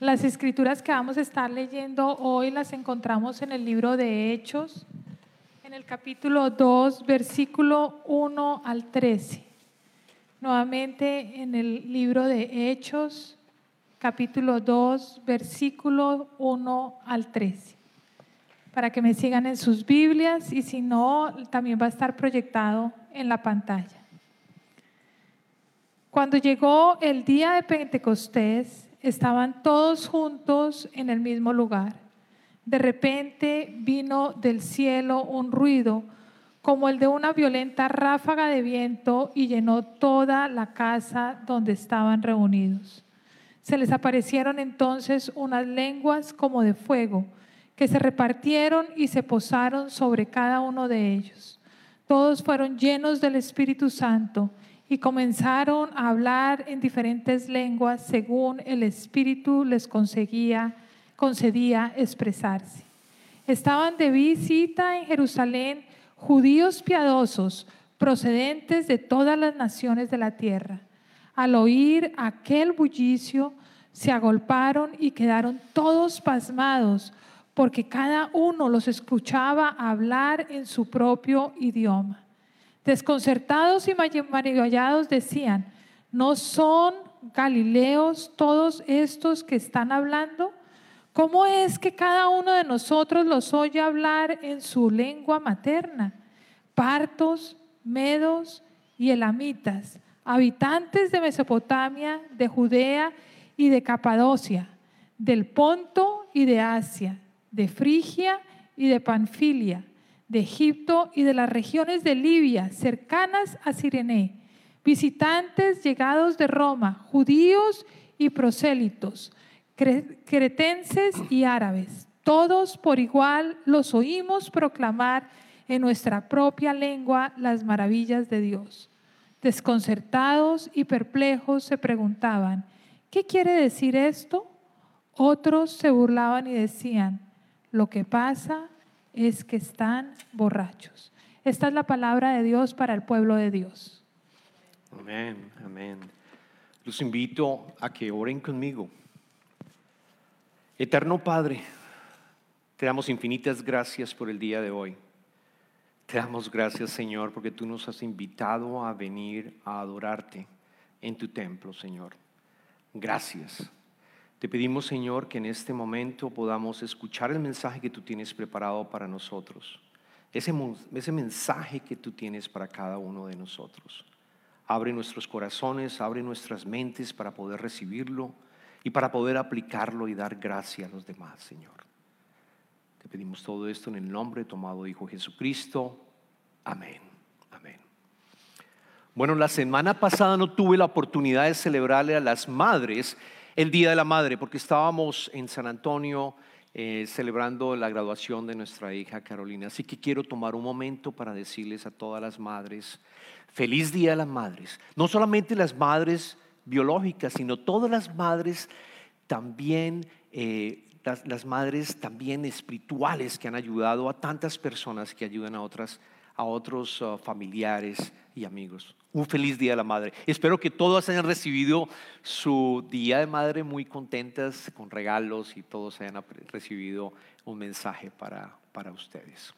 Las escrituras que vamos a estar leyendo hoy las encontramos en el libro de Hechos, en el capítulo 2, versículo 1 al 13. Nuevamente en el libro de Hechos, capítulo 2, versículo 1 al 13. Para que me sigan en sus Biblias y si no, también va a estar proyectado en la pantalla. Cuando llegó el día de Pentecostés, estaban todos juntos en el mismo lugar. De repente vino del cielo un ruido como el de una violenta ráfaga de viento y llenó toda la casa donde estaban reunidos. Se les aparecieron entonces unas lenguas como de fuego que se repartieron y se posaron sobre cada uno de ellos. Todos fueron llenos del Espíritu Santo y comenzaron a hablar en diferentes lenguas según el Espíritu les conseguía, concedía expresarse. Estaban de visita en Jerusalén judíos piadosos procedentes de todas las naciones de la tierra. Al oír aquel bullicio, se agolparon y quedaron todos pasmados, porque cada uno los escuchaba hablar en su propio idioma. Desconcertados y maravillados decían, ¿no son galileos todos estos que están hablando? ¿Cómo es que cada uno de nosotros los oye hablar en su lengua materna? Partos, medos y elamitas, habitantes de Mesopotamia, de Judea y de Capadocia, del Ponto y de Asia, de Frigia y de Panfilia de Egipto y de las regiones de Libia cercanas a Sirene, visitantes llegados de Roma, judíos y prosélitos, cretenses y árabes. Todos por igual los oímos proclamar en nuestra propia lengua las maravillas de Dios. Desconcertados y perplejos se preguntaban, ¿qué quiere decir esto? Otros se burlaban y decían, lo que pasa es que están borrachos. Esta es la palabra de Dios para el pueblo de Dios. Amén, amén. Los invito a que oren conmigo. Eterno Padre, te damos infinitas gracias por el día de hoy. Te damos gracias, Señor, porque tú nos has invitado a venir a adorarte en tu templo, Señor. Gracias. Te pedimos, Señor, que en este momento podamos escuchar el mensaje que tú tienes preparado para nosotros. Ese, mensaje que tú tienes para cada uno de nosotros. Abre nuestros corazones, abre nuestras mentes para poder recibirlo y para poder aplicarlo y dar gracia a los demás, Señor. Te pedimos todo esto en el nombre tomado Hijo Jesucristo. Amén. Amén. Bueno, la semana pasada no tuve la oportunidad de celebrarle a las madres el Día de la Madre, porque estábamos en San Antonio eh, celebrando la graduación de nuestra hija Carolina. Así que quiero tomar un momento para decirles a todas las madres, feliz Día de las Madres. No solamente las madres biológicas, sino todas las madres también, eh, las, madres también espirituales que han ayudado a tantas personas que ayudan a otras, a otros uh, familiares y amigos un feliz Día de la Madre. Espero que todos hayan recibido su Día de Madre muy contentas, con regalos y todos hayan recibido un mensaje para, para ustedes.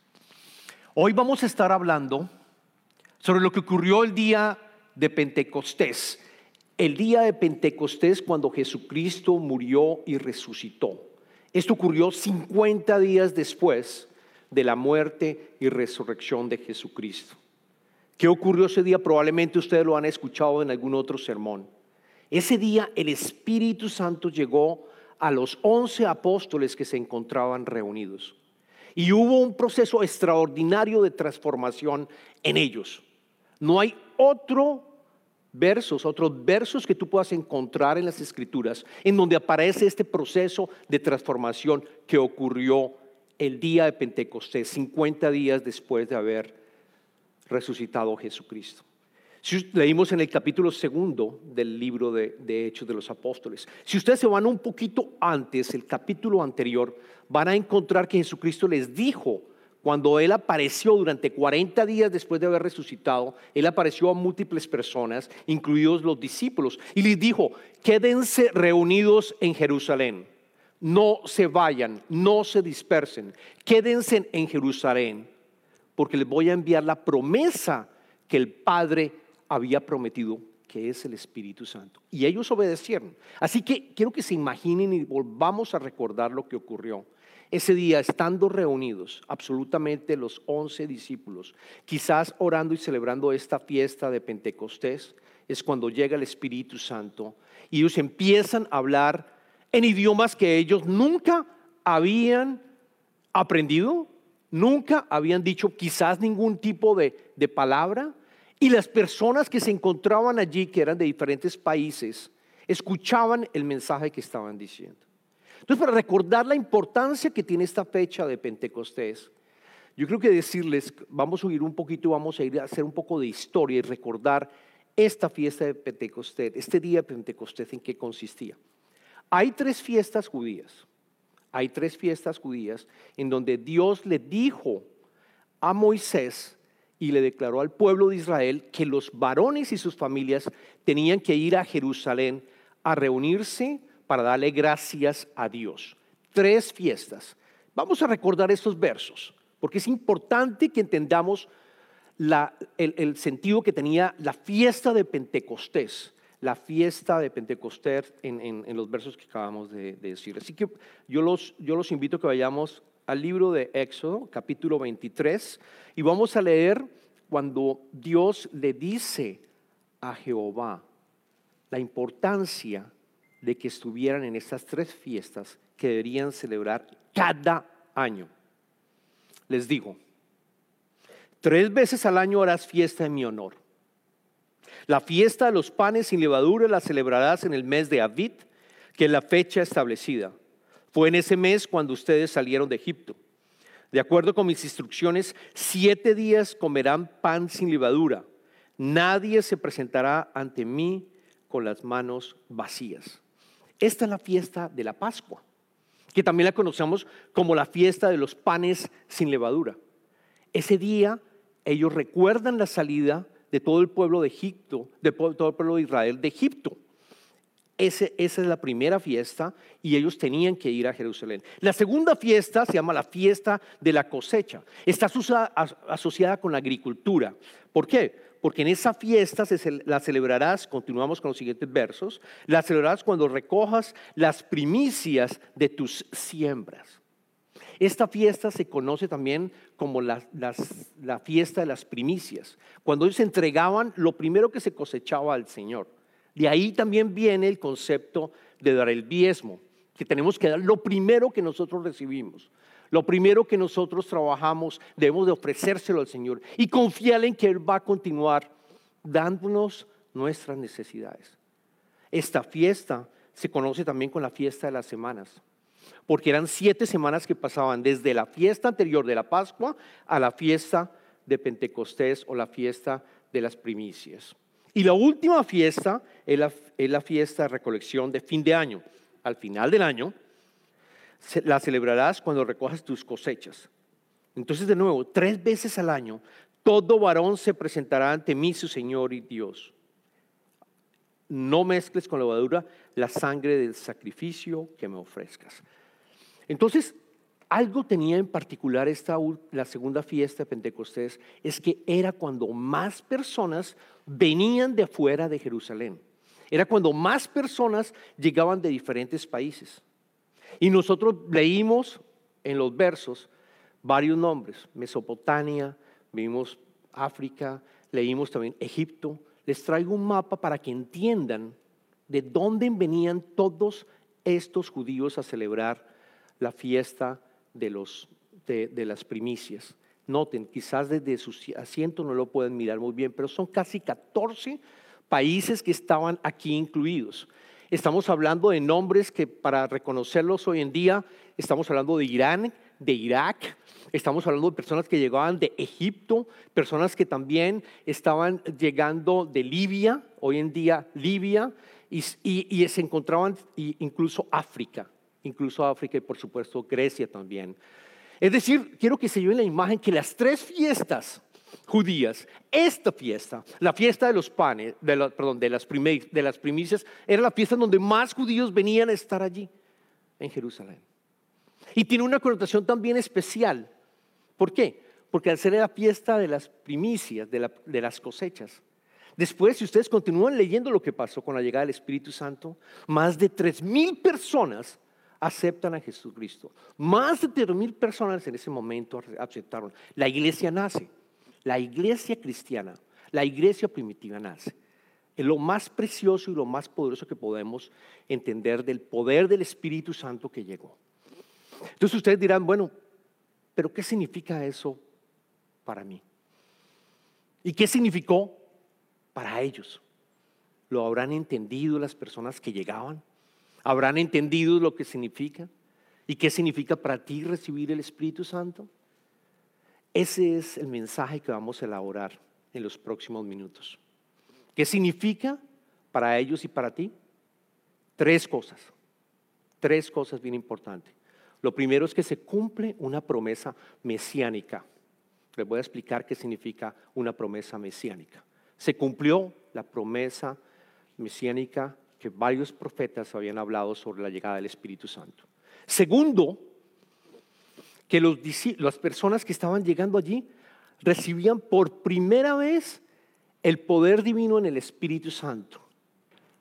Hoy vamos a estar hablando sobre lo que ocurrió el día de Pentecostés. El día de Pentecostés cuando Jesucristo murió y resucitó. Esto ocurrió 50 días después de la muerte y resurrección de Jesucristo. ¿Qué ocurrió ese día? Probablemente ustedes lo han escuchado en algún otro sermón. Ese día el Espíritu Santo llegó a los once apóstoles que se encontraban reunidos. Y hubo un proceso extraordinario de transformación en ellos. No hay otro versos, otros versos que tú puedas encontrar en las escrituras en donde aparece este proceso de transformación que ocurrió el día de Pentecostés, 50 días después de haber resucitado Jesucristo. Si leímos en el capítulo segundo del libro de, de, Hechos de los Apóstoles. Si ustedes se van un poquito antes, el capítulo anterior, van a encontrar que Jesucristo les dijo, cuando Él apareció durante 40 días después de haber resucitado, Él apareció a múltiples personas, incluidos los discípulos, y les dijo, quédense reunidos en Jerusalén no se vayan, no se dispersen, quédense en Jerusalén, porque les voy a enviar la promesa que el Padre había prometido, que es el Espíritu Santo. Y ellos obedecieron. Así que quiero que se imaginen y volvamos a recordar lo que ocurrió. Ese día, estando reunidos, absolutamente los once discípulos, quizás orando y celebrando esta fiesta de Pentecostés, es cuando llega el Espíritu Santo y ellos empiezan a hablar en idiomas que ellos nunca habían aprendido, nunca habían dicho quizás ningún tipo de, de palabra. Y las personas que se encontraban allí, que eran de diferentes países, escuchaban el mensaje que estaban diciendo. Entonces, para recordar la importancia que tiene esta fecha de Pentecostés, yo creo que decirles, vamos a oír un poquito, vamos a ir a hacer un poco de historia y recordar esta fiesta de Pentecostés, este día de Pentecostés, en qué consistía. Hay tres fiestas judías. Hay tres fiestas judías en donde Dios le dijo a Moisés y le declaró al pueblo de Israel que los varones y sus familias tenían que ir a Jerusalén a reunirse para darle gracias a Dios. Tres fiestas. Vamos a recordar estos versos, porque es importante que entendamos el, sentido que tenía la fiesta de Pentecostés la fiesta de Pentecostés en, los versos que acabamos de, decir. Así que yo los, yo los invito a que vayamos al libro de Éxodo, capítulo 23, y vamos a leer cuando Dios le dice a Jehová la importancia de que estuvieran en estas tres fiestas que deberían celebrar cada año. Les digo, tres veces al año harás fiesta en mi honor. La fiesta de los panes sin levadura la celebrarás en el mes de Avid, que es la fecha establecida. Fue en ese mes cuando ustedes salieron de Egipto. De acuerdo con mis instrucciones, siete días comerán pan sin levadura. Nadie se presentará ante mí con las manos vacías. Esta es la fiesta de la Pascua, que también la conocemos como la fiesta de los panes sin levadura. Ese día ellos recuerdan la salida de todo el pueblo de Egipto, de todo el pueblo de Israel de Egipto. esa es la primera fiesta y ellos tenían que ir a Jerusalén. La segunda fiesta se llama la fiesta de la cosecha. Está asociada con la agricultura. ¿Por qué? Porque en esa fiesta la celebrarás, continuamos con los siguientes versos, la celebrarás cuando recojas las primicias de tus siembras. Esta fiesta se conoce también como la, fiesta de las primicias, cuando ellos entregaban lo primero que se cosechaba al Señor. De ahí también viene el concepto de dar el diezmo, que tenemos que dar lo primero que nosotros recibimos. Lo primero que nosotros trabajamos debemos de ofrecérselo al Señor y confiar en que Él va a continuar dándonos nuestras necesidades. Esta fiesta se conoce también con la fiesta de las semanas porque eran siete semanas que pasaban desde la fiesta anterior de la Pascua a la fiesta de Pentecostés o la fiesta de las primicias. Y la última fiesta es la, fiesta de recolección de fin de año. Al final del año la celebrarás cuando recojas tus cosechas. Entonces, de nuevo, tres veces al año, todo varón se presentará ante mí, su Señor y Dios. No mezcles con la levadura la sangre del sacrificio que me ofrezcas. Entonces, algo tenía en particular esta, la segunda fiesta de Pentecostés, es que era cuando más personas venían de afuera de Jerusalén. Era cuando más personas llegaban de diferentes países. Y nosotros leímos en los versos varios nombres, Mesopotamia, vimos África, leímos también Egipto. Les traigo un mapa para que entiendan de dónde venían todos estos judíos a celebrar la fiesta de, las primicias. Noten, quizás desde su asiento no lo pueden mirar muy bien, pero son casi 14 países que estaban aquí incluidos. Estamos hablando de nombres que para reconocerlos hoy en día, estamos hablando de Irán, de Irak, estamos hablando de personas que llegaban de Egipto, personas que también estaban llegando de Libia, hoy en día Libia, y, se encontraban incluso África incluso África y por supuesto Grecia también. Es decir, quiero que se lleven la imagen que las tres fiestas judías, esta fiesta, la fiesta de los panes, de perdón, las, de las primicias, era la fiesta donde más judíos venían a estar allí. en Jerusalén. Y tiene una connotación también especial. ¿Por qué? Porque al ser la fiesta de las primicias, de, las cosechas, Después, si ustedes continúan leyendo lo que pasó con la llegada del Espíritu Santo, más de tres mil personas aceptan a Jesucristo. Más de tres mil personas en ese momento aceptaron. La iglesia nace, la iglesia cristiana, la iglesia primitiva nace. Es lo más precioso y lo más poderoso que podemos entender del poder del Espíritu Santo que llegó. Entonces ustedes dirán, bueno, pero ¿qué significa eso para mí? ¿Y qué significó para ellos. ¿Lo habrán entendido las personas que llegaban? ¿Habrán entendido lo que significa? ¿Y qué significa para ti recibir el Espíritu Santo? Ese es el mensaje que vamos a elaborar en los próximos minutos. ¿Qué significa para ellos y para ti? Tres cosas. Tres cosas bien importantes. Lo primero es que se cumple una promesa mesiánica. Les voy a explicar qué significa una promesa mesiánica se cumplió la promesa mesiánica que varios profetas habían hablado sobre la llegada del Espíritu Santo. Segundo, que las personas que estaban llegando allí recibían por primera vez el poder divino en el Espíritu Santo.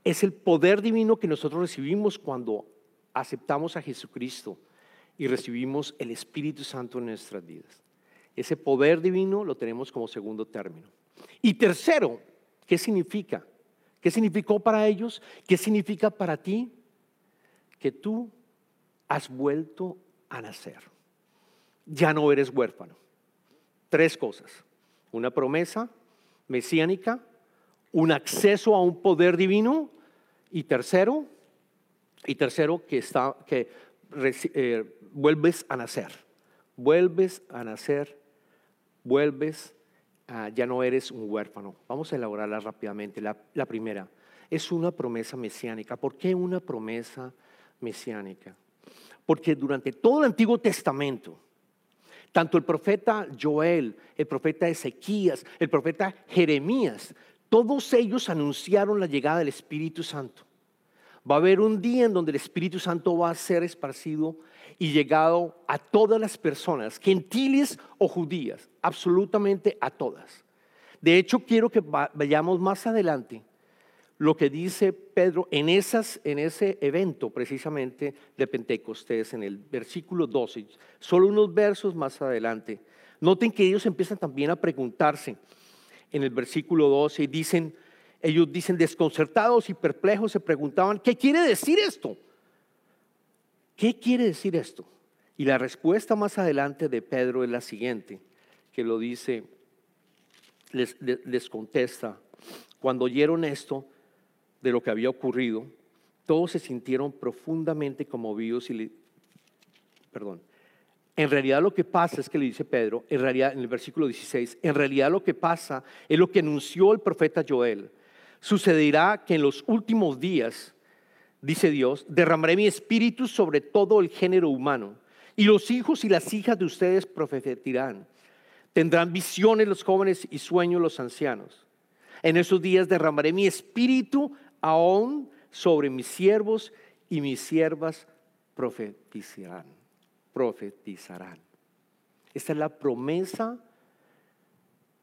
Es el poder divino que nosotros recibimos cuando aceptamos a Jesucristo y recibimos el Espíritu Santo en nuestras vidas. Ese poder divino lo tenemos como segundo término. Y tercero, ¿qué significa? ¿Qué significó para ellos? ¿Qué significa para ti? Que tú has vuelto a nacer. Ya no eres huérfano. Tres cosas. Una promesa mesiánica, un acceso a un poder divino y tercero, y tercero que, está, que eh, vuelves a nacer. Vuelves a nacer, vuelves ya no eres un huérfano. Vamos a elaborarla rápidamente. La, la primera es una promesa mesiánica. ¿Por qué una promesa mesiánica? Porque durante todo el Antiguo Testamento, tanto el profeta Joel, el profeta Ezequías, el profeta Jeremías, todos ellos anunciaron la llegada del Espíritu Santo. Va a haber un día en donde el Espíritu Santo va a ser esparcido y llegado a todas las personas, gentiles o judías, absolutamente a todas. De hecho, quiero que vayamos más adelante lo que dice Pedro en, esas, en ese evento precisamente de Pentecostés, en el versículo 12, solo unos versos más adelante. Noten que ellos empiezan también a preguntarse en el versículo 12 y dicen, ellos dicen desconcertados y perplejos, se preguntaban, ¿qué quiere decir esto? ¿Qué quiere decir esto? Y la respuesta más adelante de Pedro es la siguiente, que lo dice, les, contesta, cuando oyeron esto de lo que había ocurrido, todos se sintieron profundamente conmovidos y, perdón, en realidad lo que pasa es que le dice Pedro, en realidad en el versículo 16, en realidad lo que pasa es lo que anunció el profeta Joel. Sucederá que en los últimos días dice Dios, derramaré mi espíritu sobre todo el género humano, y los hijos y las hijas de ustedes profetizarán. Tendrán visiones los jóvenes y sueños los ancianos. En esos días derramaré mi espíritu aún sobre mis siervos y mis siervas profetizarán. Profetizarán. Esta es la promesa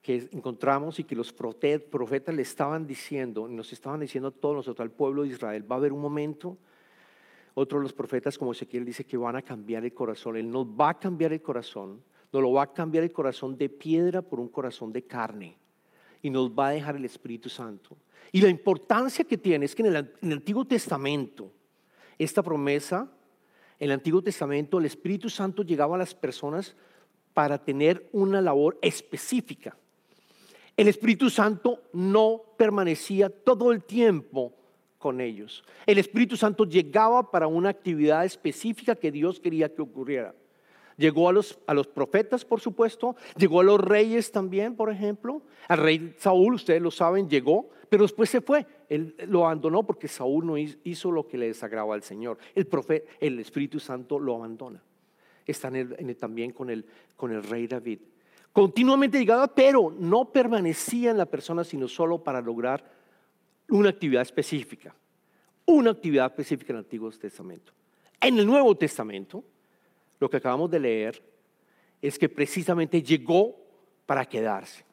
que encontramos y que los profetas le estaban diciendo, nos estaban diciendo a todos nosotros, al pueblo de Israel, va a haber un momento, otro de los profetas como Ezequiel dice que van a cambiar el corazón, Él nos va a cambiar el corazón, nos lo va a cambiar el corazón de piedra por un corazón de carne y nos va a dejar el Espíritu Santo. Y la importancia que tiene es que en el, en el Antiguo Testamento, esta promesa, en el Antiguo Testamento, el Espíritu Santo llegaba a las personas para tener una labor específica. El Espíritu Santo no permanecía todo el tiempo con ellos. El Espíritu Santo llegaba para una actividad específica que Dios quería que ocurriera. Llegó a los, a los profetas, por supuesto, llegó a los reyes también, por ejemplo. Al rey Saúl, ustedes lo saben, llegó, pero después se fue. Él lo abandonó porque Saúl no hizo lo que le desagraba al Señor. El, profeta, el Espíritu Santo lo abandona. Está también con el, con el rey David continuamente llegaba, pero no permanecía en la persona, sino solo para lograr una actividad específica, una actividad específica en el Antiguo Testamento. En el Nuevo Testamento, lo que acabamos de leer es que precisamente llegó para quedarse.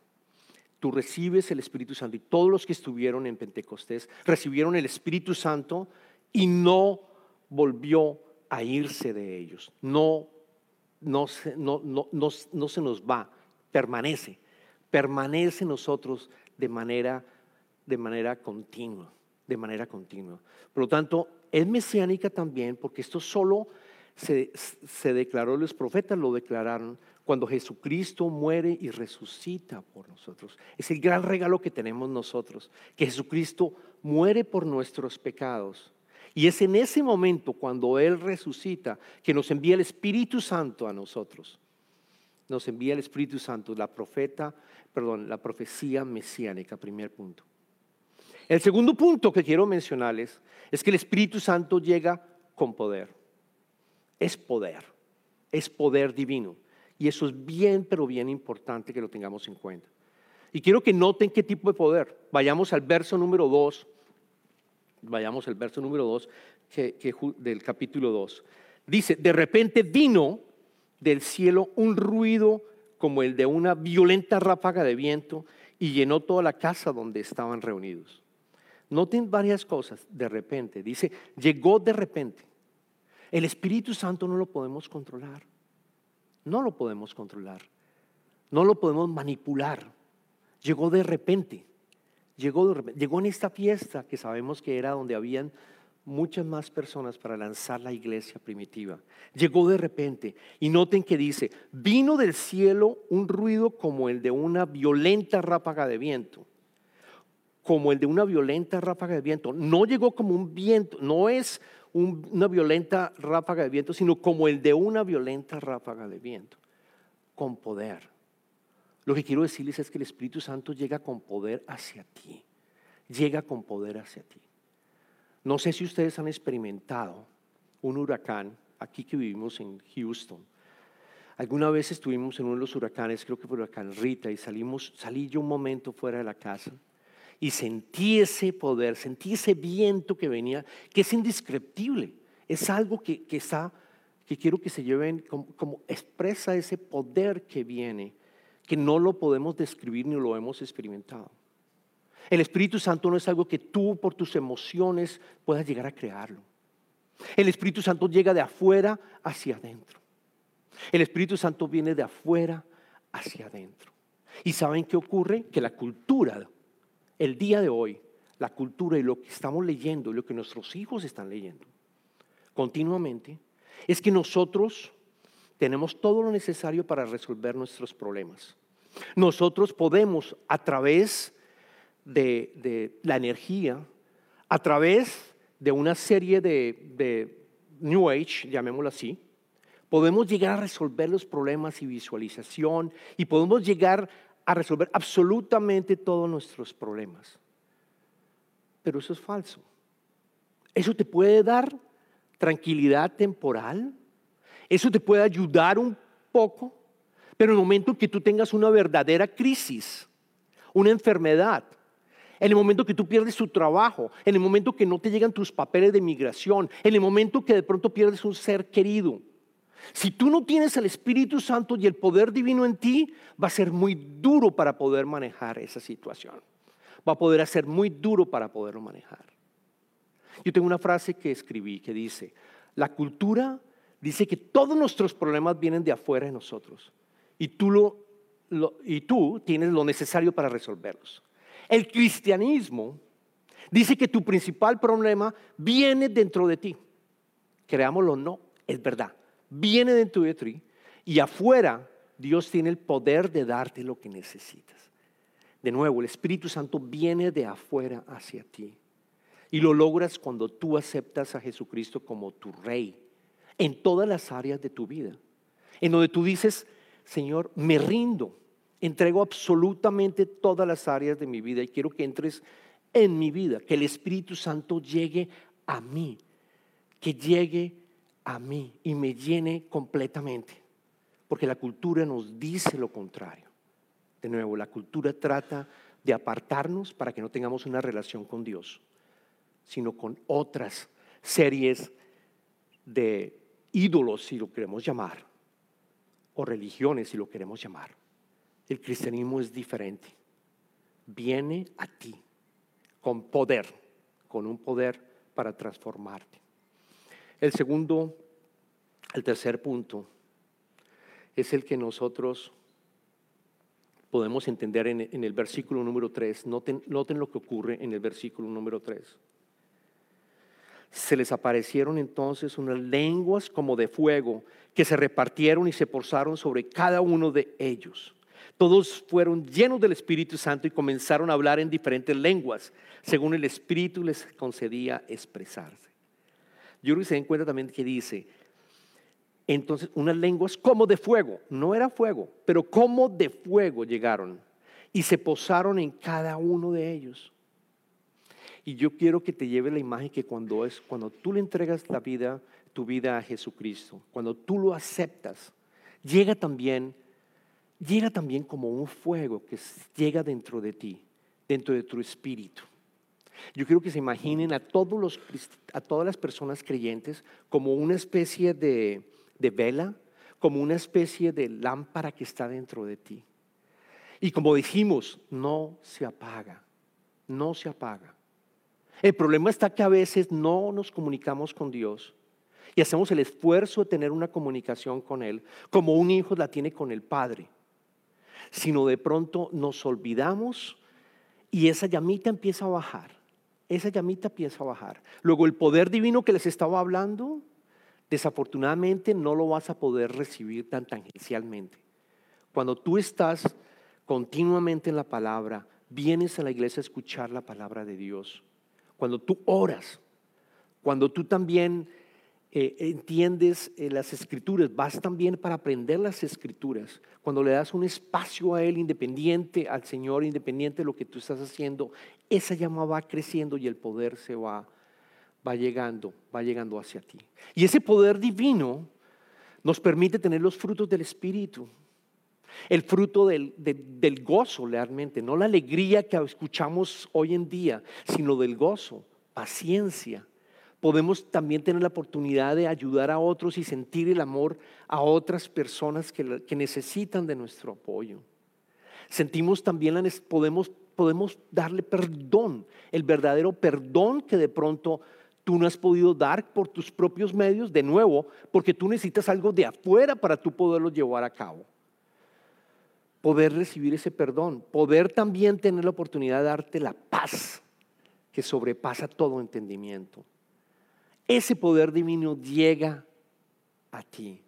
Tú recibes el Espíritu Santo y todos los que estuvieron en Pentecostés recibieron el Espíritu Santo y no volvió a irse de ellos. No, no, no, no, no se nos va, permanece, permanece en nosotros de manera, de manera continua, de manera continua. Por lo tanto, es mesiánica también porque esto solo se, se declaró, los profetas lo declararon cuando Jesucristo muere y resucita por nosotros. Es el gran regalo que tenemos nosotros, que Jesucristo muere por nuestros pecados. Y es en ese momento, cuando Él resucita, que nos envía el Espíritu Santo a nosotros. Nos envía el Espíritu Santo, la profeta, perdón, la profecía mesiánica, primer punto. El segundo punto que quiero mencionarles es que el Espíritu Santo llega con poder. Es poder, es poder divino. Y eso es bien, pero bien importante que lo tengamos en cuenta. Y quiero que noten qué tipo de poder. Vayamos al verso número 2. Vayamos al verso número 2 del capítulo 2. Dice, de repente vino del cielo un ruido como el de una violenta ráfaga de viento y llenó toda la casa donde estaban reunidos. Noten varias cosas de repente. Dice, llegó de repente. El Espíritu Santo no lo podemos controlar. No lo podemos controlar. No lo podemos manipular. Llegó de repente. Llegó, llegó en esta fiesta que sabemos que era donde habían muchas más personas para lanzar la iglesia primitiva. Llegó de repente y noten que dice, vino del cielo un ruido como el de una violenta ráfaga de viento, como el de una violenta ráfaga de viento. No llegó como un viento, no es una violenta ráfaga de viento, sino como el de una violenta ráfaga de viento, con poder. Lo que quiero decirles es que el Espíritu Santo llega con poder hacia ti, llega con poder hacia ti. No sé si ustedes han experimentado un huracán aquí que vivimos en Houston. Alguna vez estuvimos en uno de los huracanes, creo que fue huracán Rita, y salimos, salí yo un momento fuera de la casa y sentí ese poder, sentí ese viento que venía, que es indescriptible. Es algo que, está, que quiero que se lleven como, como, expresa ese poder que viene, que no lo podemos describir ni lo hemos experimentado. El Espíritu Santo no es algo que tú por tus emociones puedas llegar a crearlo. El Espíritu Santo llega de afuera hacia adentro. El Espíritu Santo viene de afuera hacia adentro. ¿Y saben qué ocurre? Que la cultura el día de hoy, la cultura y lo que estamos leyendo y lo que nuestros hijos están leyendo continuamente, es que nosotros tenemos todo lo necesario para resolver nuestros problemas. Nosotros podemos, a través de, la energía, a través de una serie de, de New Age, llamémoslo así, podemos llegar a resolver los problemas y visualización y podemos llegar a resolver absolutamente todos nuestros problemas. Pero eso es falso. Eso te puede dar tranquilidad temporal, eso te puede ayudar un poco, pero en el momento que tú tengas una verdadera crisis, una enfermedad, en el momento que tú pierdes tu trabajo, en el momento que no te llegan tus papeles de migración, en el momento que de pronto pierdes un ser querido, si tú no tienes el Espíritu Santo y el poder divino en ti, va a ser muy duro para poder manejar esa situación. Va a poder ser muy duro para poderlo manejar. Yo tengo una frase que escribí que dice, la cultura dice que todos nuestros problemas vienen de afuera de nosotros y tú, lo, y tú tienes lo necesario para resolverlos. El cristianismo dice que tu principal problema viene dentro de ti. Creámoslo o no, es verdad viene dentro de ti y afuera Dios tiene el poder de darte lo que necesitas. De nuevo, el Espíritu Santo viene de afuera hacia ti. Y lo logras cuando tú aceptas a Jesucristo como tu rey en todas las áreas de tu vida. En donde tú dices, Señor, me rindo, entrego absolutamente todas las áreas de mi vida y quiero que entres en mi vida, que el Espíritu Santo llegue a mí, que llegue a mí y me llene completamente. Porque la cultura nos dice lo contrario. De nuevo, la cultura trata de apartarnos para que no tengamos una relación con Dios, sino con otras series de ídolos, si lo queremos llamar, o religiones, si lo queremos llamar. El cristianismo es diferente. Viene a ti con poder, con un poder para transformarte. El segundo, el tercer punto, es el que nosotros podemos entender en, el versículo número 3. Noten, noten lo que ocurre en el versículo número 3. Se les aparecieron entonces unas lenguas como de fuego que se repartieron y se posaron sobre cada uno de ellos. Todos fueron llenos del Espíritu Santo y comenzaron a hablar en diferentes lenguas, según el Espíritu les concedía expresarse. Yo creo que se den cuenta también que dice, entonces unas lenguas como de fuego, no era fuego, pero como de fuego llegaron y se posaron en cada uno de ellos. Y yo quiero que te lleve la imagen que cuando es cuando tú le entregas la vida, tu vida a Jesucristo, cuando tú lo aceptas, llega también llega también como un fuego que llega dentro de ti, dentro de tu espíritu. Yo quiero que se imaginen a, todos los, a todas las personas creyentes como una especie de, de vela, como una especie de lámpara que está dentro de ti. Y como dijimos, no se apaga, no se apaga. El problema está que a veces no nos comunicamos con Dios y hacemos el esfuerzo de tener una comunicación con Él, como un hijo la tiene con el Padre, sino de pronto nos olvidamos y esa llamita empieza a bajar, esa llamita empieza a bajar. Luego el poder divino que les estaba hablando, desafortunadamente no lo vas a poder recibir tan tangencialmente. Cuando tú estás continuamente en la palabra, vienes a la iglesia a escuchar la palabra de Dios cuando tú oras, cuando tú también eh, entiendes eh, las escrituras, vas también para aprender las escrituras, cuando le das un espacio a Él independiente, al Señor independiente de lo que tú estás haciendo, esa llama va creciendo y el poder se va, va llegando, va llegando hacia ti. Y ese poder divino nos permite tener los frutos del Espíritu. El fruto del, gozo realmente, no la alegría que escuchamos hoy en día, sino del gozo, paciencia. Podemos también tener la oportunidad de ayudar a otros y sentir el amor a otras personas que, necesitan de nuestro apoyo. Sentimos también, podemos, podemos darle perdón, el verdadero perdón que de pronto tú no has podido dar por tus propios medios, de nuevo, porque tú necesitas algo de afuera para tú poderlo llevar a cabo poder recibir ese perdón, poder también tener la oportunidad de darte la paz que sobrepasa todo entendimiento. Ese poder divino llega a ti.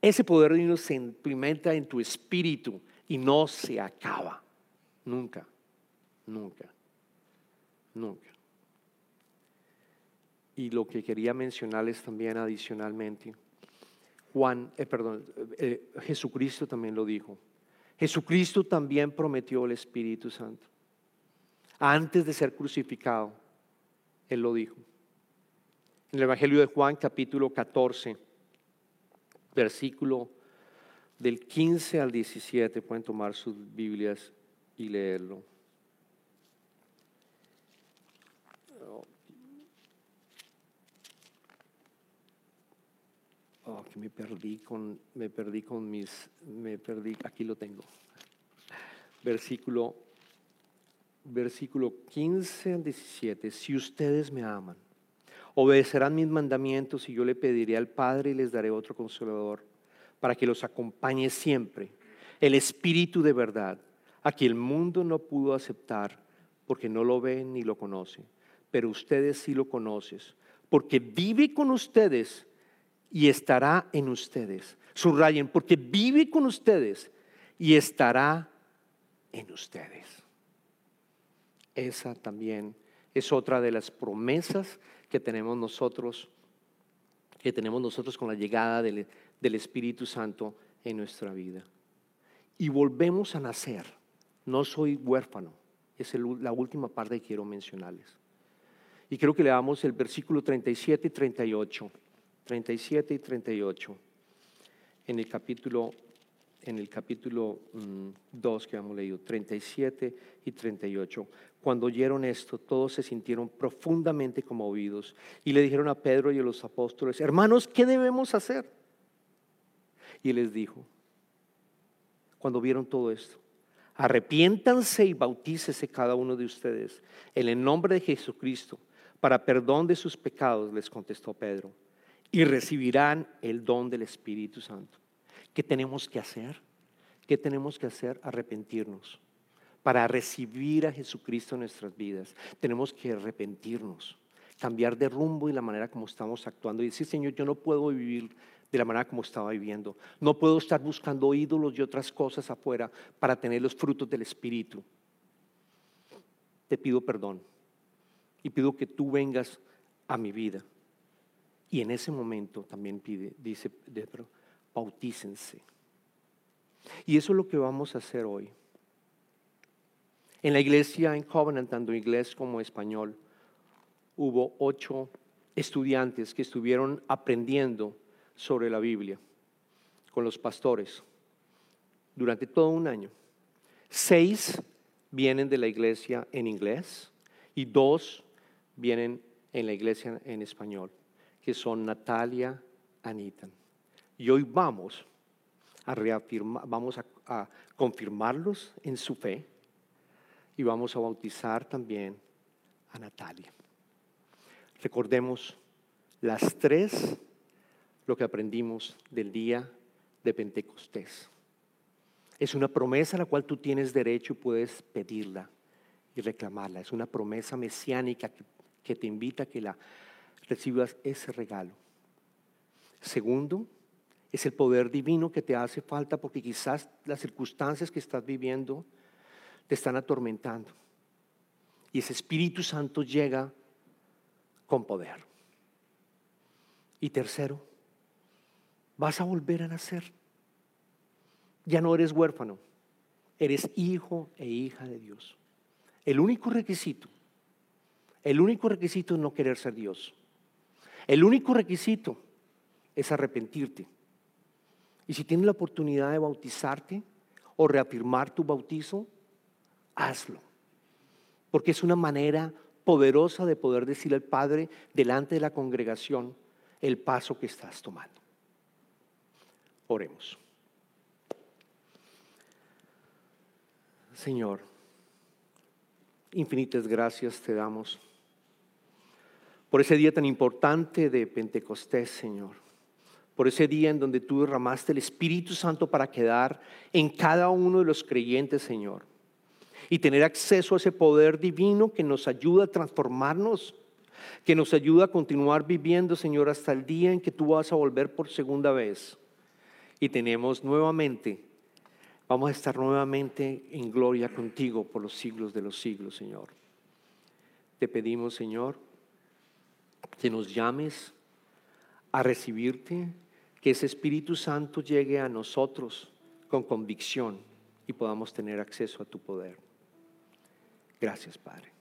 Ese poder divino se implementa en tu espíritu y no se acaba. Nunca, nunca, nunca. Y lo que quería mencionarles también adicionalmente, Juan, eh, perdón, eh, Jesucristo también lo dijo. Jesucristo también prometió el Espíritu Santo. Antes de ser crucificado, Él lo dijo. En el Evangelio de Juan capítulo 14, versículo del 15 al 17, pueden tomar sus Biblias y leerlo. Oh, que me perdí con, me perdí con mis, me perdí, aquí lo tengo. Versículo, versículo 15 al 17. Si ustedes me aman, obedecerán mis mandamientos y yo le pediré al Padre y les daré otro consolador para que los acompañe siempre. El Espíritu de verdad, a quien el mundo no pudo aceptar porque no lo ve ni lo conoce, pero ustedes sí lo conocen, porque vive con ustedes y estará en ustedes. Subrayen, porque vive con ustedes y estará en ustedes. Esa también es otra de las promesas que tenemos nosotros, que tenemos nosotros con la llegada del, Espíritu Santo en nuestra vida. Y volvemos a nacer. No soy huérfano. Es la última parte que quiero mencionarles. Y creo que le damos el versículo 37 y 38. 37 y 38 en el capítulo en el capítulo 2 mm, que hemos leído, 37 y 38. Cuando oyeron esto, todos se sintieron profundamente conmovidos y le dijeron a Pedro y a los apóstoles, hermanos, ¿qué debemos hacer? Y él les dijo, cuando vieron todo esto, arrepiéntanse y bautícese cada uno de ustedes en el nombre de Jesucristo para perdón de sus pecados, les contestó Pedro, y recibirán el don del Espíritu Santo. ¿Qué tenemos que hacer? ¿Qué tenemos que hacer? Arrepentirnos. Para recibir a Jesucristo en nuestras vidas, tenemos que arrepentirnos, cambiar de rumbo y la manera como estamos actuando y decir, Señor, yo no puedo vivir de la manera como estaba viviendo. No puedo estar buscando ídolos y otras cosas afuera para tener los frutos del Espíritu. Te pido perdón y pido que tú vengas a mi vida. Y en ese momento también pide, dice Pedro, bautícense. Y eso es lo que vamos a hacer hoy. En la iglesia en Covenant, tanto inglés como español, hubo ocho estudiantes que estuvieron aprendiendo sobre la Biblia con los pastores durante todo un año. Seis vienen de la iglesia en inglés y dos vienen en la iglesia en español, que son Natalia, Anita. Y hoy vamos a reafirmar, vamos a, confirmarlos en su fe y vamos a bautizar también a Natalia. Recordemos las tres lo que aprendimos del día de Pentecostés. Es una promesa a la cual tú tienes derecho y puedes pedirla y reclamarla. Es una promesa mesiánica que, te invita a que la recibas ese regalo. Segundo, es el poder divino que te hace falta porque quizás las circunstancias que estás viviendo te están atormentando. Y ese Espíritu Santo llega con poder. Y tercero, vas a volver a nacer. Ya no eres huérfano, eres hijo e hija de Dios. El único requisito, el único requisito es no querer ser Dios. El único requisito es arrepentirte y si tienes la oportunidad de bautizarte o reafirmar tu bautizo, hazlo. Porque es una manera poderosa de poder decirle al Padre delante de la congregación el paso que estás tomando. Oremos. Señor, infinitas gracias te damos por ese día tan importante de Pentecostés, Señor por ese día en donde tú derramaste el Espíritu Santo para quedar en cada uno de los creyentes, Señor, y tener acceso a ese poder divino que nos ayuda a transformarnos, que nos ayuda a continuar viviendo, Señor, hasta el día en que tú vas a volver por segunda vez. Y tenemos nuevamente, vamos a estar nuevamente en gloria contigo por los siglos de los siglos, Señor. Te pedimos, Señor, que nos llames a recibirte, que ese Espíritu Santo llegue a nosotros con convicción y podamos tener acceso a tu poder. Gracias, Padre.